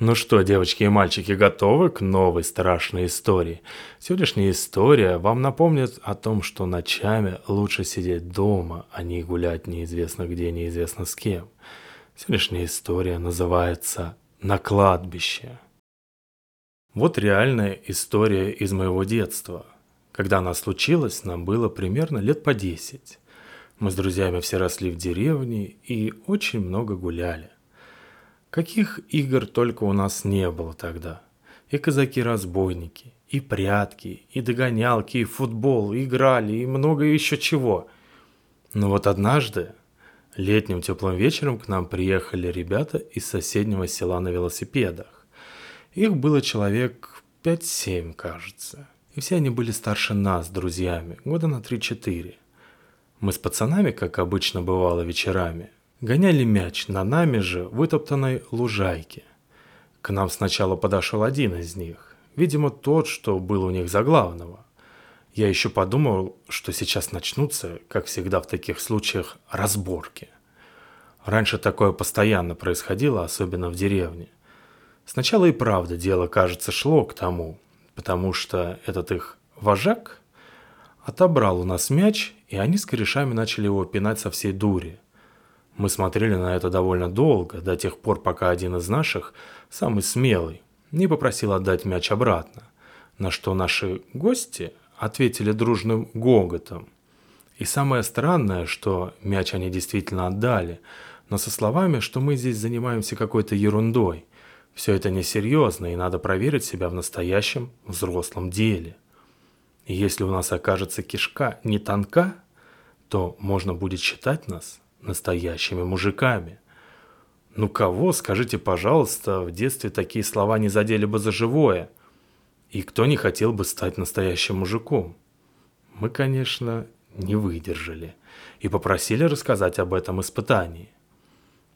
Ну что, девочки и мальчики, готовы к новой страшной истории? Сегодняшняя история вам напомнит о том, что ночами лучше сидеть дома, а не гулять неизвестно где, неизвестно с кем. Сегодняшняя история называется «На кладбище». Вот реальная история из моего детства. Когда она случилась, нам было примерно лет по 10. Мы с друзьями все росли в деревне и очень много гуляли. Каких игр только у нас не было тогда. И казаки-разбойники, и прятки, и догонялки, и футбол, и играли, и много еще чего. Но вот однажды, летним теплым вечером к нам приехали ребята из соседнего села на велосипедах. Их было человек 5-7, кажется. И все они были старше нас друзьями, года на 3-4. Мы с пацанами, как обычно бывало вечерами, Гоняли мяч на нами же вытоптанной лужайке. К нам сначала подошел один из них, видимо тот, что был у них за главного. Я еще подумал, что сейчас начнутся, как всегда в таких случаях, разборки. Раньше такое постоянно происходило, особенно в деревне. Сначала и правда дело, кажется, шло к тому, потому что этот их вожак отобрал у нас мяч, и они с корешами начали его пинать со всей дури – мы смотрели на это довольно долго, до тех пор, пока один из наших, самый смелый, не попросил отдать мяч обратно, на что наши гости ответили дружным гоготом. И самое странное, что мяч они действительно отдали, но со словами, что мы здесь занимаемся какой-то ерундой. Все это несерьезно, и надо проверить себя в настоящем взрослом деле. И если у нас окажется кишка не тонка, то можно будет считать нас настоящими мужиками. Ну кого, скажите, пожалуйста, в детстве такие слова не задели бы за живое? И кто не хотел бы стать настоящим мужиком? Мы, конечно, не выдержали и попросили рассказать об этом испытании.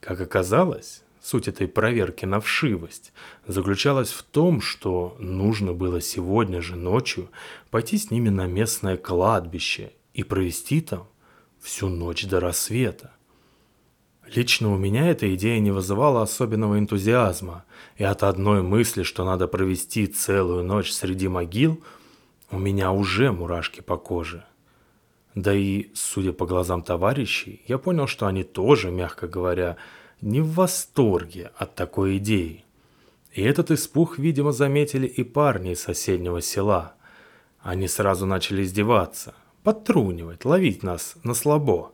Как оказалось, суть этой проверки на вшивость заключалась в том, что нужно было сегодня же ночью пойти с ними на местное кладбище и провести там всю ночь до рассвета. Лично у меня эта идея не вызывала особенного энтузиазма, и от одной мысли, что надо провести целую ночь среди могил, у меня уже мурашки по коже. Да и, судя по глазам товарищей, я понял, что они тоже, мягко говоря, не в восторге от такой идеи. И этот испуг, видимо, заметили и парни из соседнего села. Они сразу начали издеваться подтрунивать, ловить нас на слабо.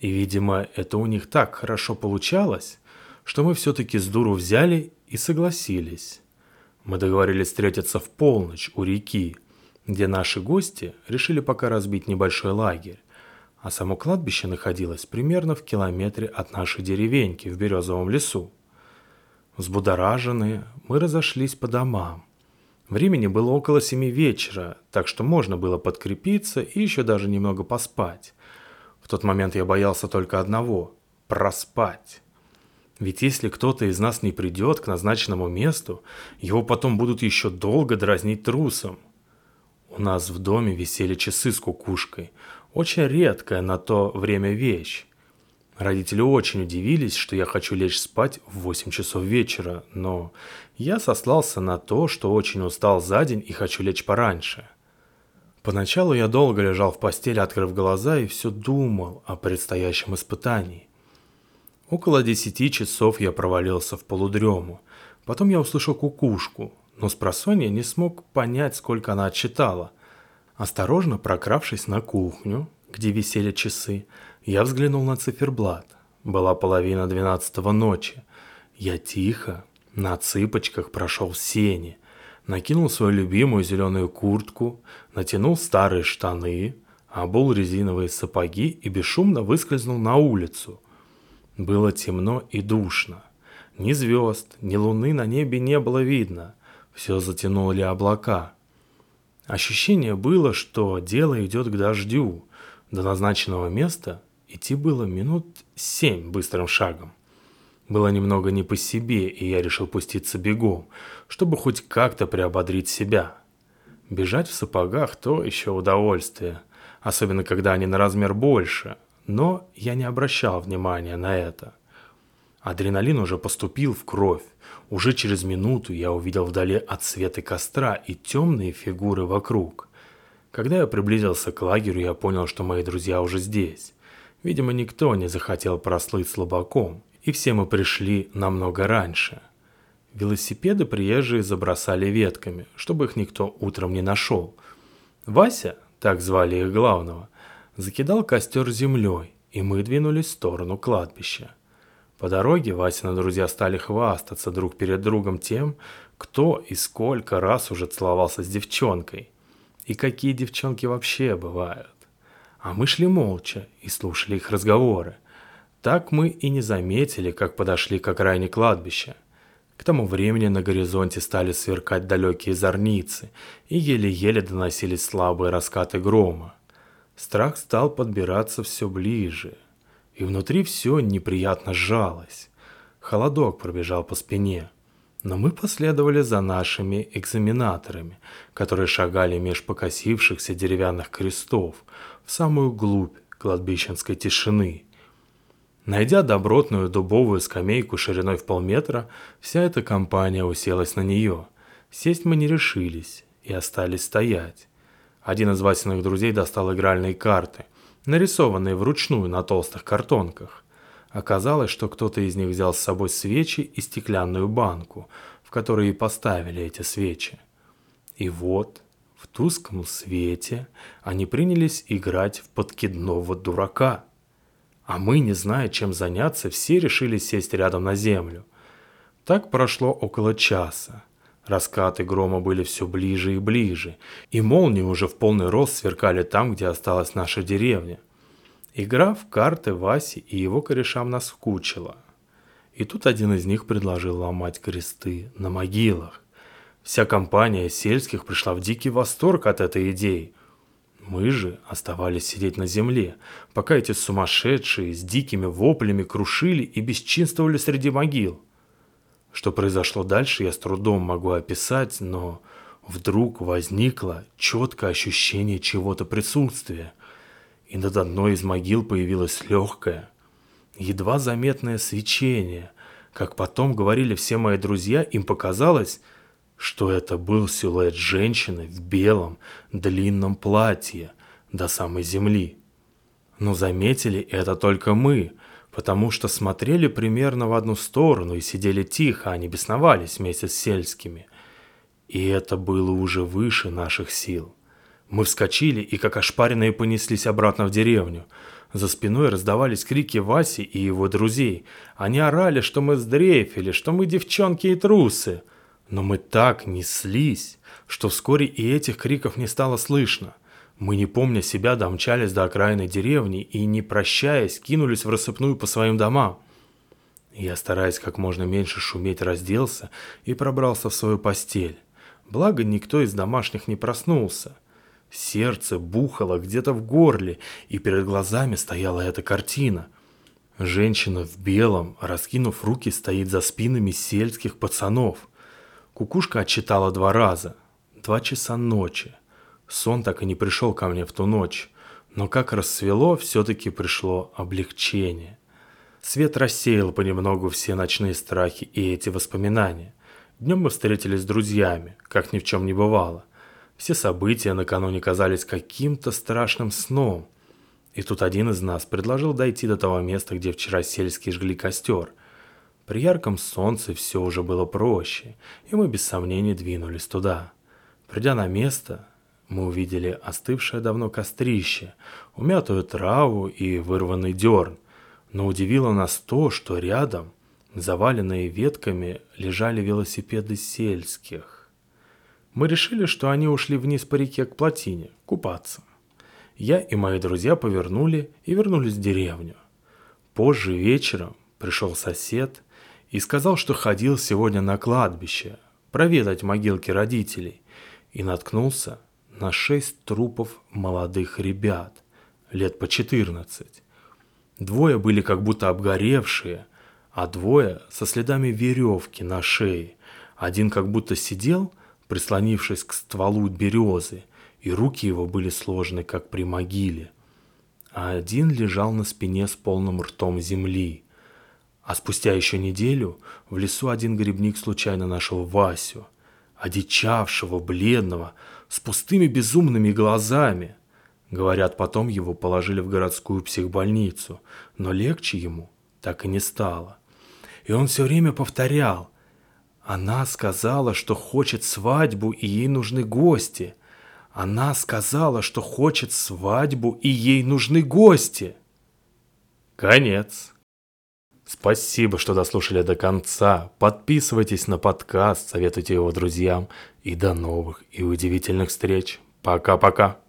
И, видимо, это у них так хорошо получалось, что мы все-таки с дуру взяли и согласились. Мы договорились встретиться в полночь у реки, где наши гости решили пока разбить небольшой лагерь, а само кладбище находилось примерно в километре от нашей деревеньки в Березовом лесу. Взбудораженные, мы разошлись по домам. Времени было около семи вечера, так что можно было подкрепиться и еще даже немного поспать. В тот момент я боялся только одного – проспать. Ведь если кто-то из нас не придет к назначенному месту, его потом будут еще долго дразнить трусом. У нас в доме висели часы с кукушкой, очень редкая на то время вещь. Родители очень удивились, что я хочу лечь спать в 8 часов вечера, но я сослался на то, что очень устал за день и хочу лечь пораньше. Поначалу я долго лежал в постели, открыв глаза, и все думал о предстоящем испытании. Около 10 часов я провалился в полудрему. Потом я услышал кукушку, но с просонья не смог понять, сколько она отчитала. Осторожно прокравшись на кухню, где висели часы, я взглянул на циферблат. Была половина двенадцатого ночи. Я тихо, на цыпочках прошел в сене, накинул свою любимую зеленую куртку, натянул старые штаны, обул резиновые сапоги и бесшумно выскользнул на улицу. Было темно и душно. Ни звезд, ни луны на небе не было видно. Все затянули облака. Ощущение было, что дело идет к дождю. До назначенного места Идти было минут семь быстрым шагом. Было немного не по себе, и я решил пуститься бегом, чтобы хоть как-то приободрить себя. Бежать в сапогах – то еще удовольствие, особенно когда они на размер больше, но я не обращал внимания на это. Адреналин уже поступил в кровь, Уже через минуту я увидел вдали отсветы костра и темные фигуры вокруг. Когда я приблизился к лагерю, я понял, что мои друзья уже здесь. Видимо, никто не захотел прослыть слабаком, и все мы пришли намного раньше. Велосипеды приезжие забросали ветками, чтобы их никто утром не нашел. Вася, так звали их главного, закидал костер землей, и мы двинулись в сторону кладбища. По дороге Васины друзья стали хвастаться друг перед другом тем, кто и сколько раз уже целовался с девчонкой. И какие девчонки вообще бывают. А мы шли молча и слушали их разговоры. Так мы и не заметили, как подошли к окраине кладбища. К тому времени на горизонте стали сверкать далекие зорницы, и еле-еле доносились слабые раскаты грома. Страх стал подбираться все ближе, и внутри все неприятно сжалось. Холодок пробежал по спине. Но мы последовали за нашими экзаменаторами, которые шагали меж покосившихся деревянных крестов в самую глубь кладбищенской тишины – Найдя добротную дубовую скамейку шириной в полметра, вся эта компания уселась на нее. Сесть мы не решились и остались стоять. Один из Васиных друзей достал игральные карты, нарисованные вручную на толстых картонках. Оказалось, что кто-то из них взял с собой свечи и стеклянную банку, в которой и поставили эти свечи. И вот, в тусклом свете, они принялись играть в подкидного дурака – а мы, не зная, чем заняться, все решили сесть рядом на землю. Так прошло около часа. Раскаты грома были все ближе и ближе, и молнии уже в полный рост сверкали там, где осталась наша деревня. Игра в карты Васи и его корешам нас скучила. И тут один из них предложил ломать кресты на могилах. Вся компания сельских пришла в дикий восторг от этой идеи – мы же оставались сидеть на земле, пока эти сумасшедшие с дикими воплями крушили и бесчинствовали среди могил. Что произошло дальше, я с трудом могу описать, но вдруг возникло четкое ощущение чего-то присутствия, и над одной из могил появилось легкое, едва заметное свечение. Как потом говорили все мои друзья, им показалось, что это был силуэт женщины в белом длинном платье до самой земли. Но заметили это только мы, потому что смотрели примерно в одну сторону и сидели тихо, а не бесновались вместе с сельскими. И это было уже выше наших сил. Мы вскочили и как ошпаренные понеслись обратно в деревню. За спиной раздавались крики Васи и его друзей. Они орали, что мы сдрейфили, что мы девчонки и трусы. Но мы так неслись, что вскоре и этих криков не стало слышно. Мы, не помня себя, домчались до окраины деревни и, не прощаясь, кинулись в рассыпную по своим домам. Я, стараясь как можно меньше шуметь, разделся и пробрался в свою постель. Благо, никто из домашних не проснулся. Сердце бухало где-то в горле, и перед глазами стояла эта картина. Женщина в белом, раскинув руки, стоит за спинами сельских пацанов. Кукушка отчитала два раза. Два часа ночи. Сон так и не пришел ко мне в ту ночь. Но как рассвело, все-таки пришло облегчение. Свет рассеял понемногу все ночные страхи и эти воспоминания. Днем мы встретились с друзьями, как ни в чем не бывало. Все события накануне казались каким-то страшным сном. И тут один из нас предложил дойти до того места, где вчера сельские жгли костер. При ярком солнце все уже было проще, и мы без сомнений двинулись туда. Придя на место, мы увидели остывшее давно кострище, умятую траву и вырванный дерн. Но удивило нас то, что рядом, заваленные ветками, лежали велосипеды сельских. Мы решили, что они ушли вниз по реке к плотине, купаться. Я и мои друзья повернули и вернулись в деревню. Позже вечером пришел сосед и сказал, что ходил сегодня на кладбище проведать могилки родителей и наткнулся на шесть трупов молодых ребят, лет по 14. Двое были как будто обгоревшие, а двое со следами веревки на шее. Один как будто сидел, прислонившись к стволу березы, и руки его были сложены, как при могиле. А один лежал на спине с полным ртом земли – А спустя еще неделю в лесу один грибник случайно нашел Васю, одичавшего, бледного, с пустыми безумными глазами. Говорят, потом его положили в городскую психбольницу, но легче ему так и не стало. И он все время повторял. Она сказала, что хочет свадьбу, и ей нужны гости. Она сказала, что хочет свадьбу, и ей нужны гости. Конец. Спасибо, что дослушали до конца. Подписывайтесь на подкаст, советуйте его друзьям. И до новых и удивительных встреч. Пока-пока.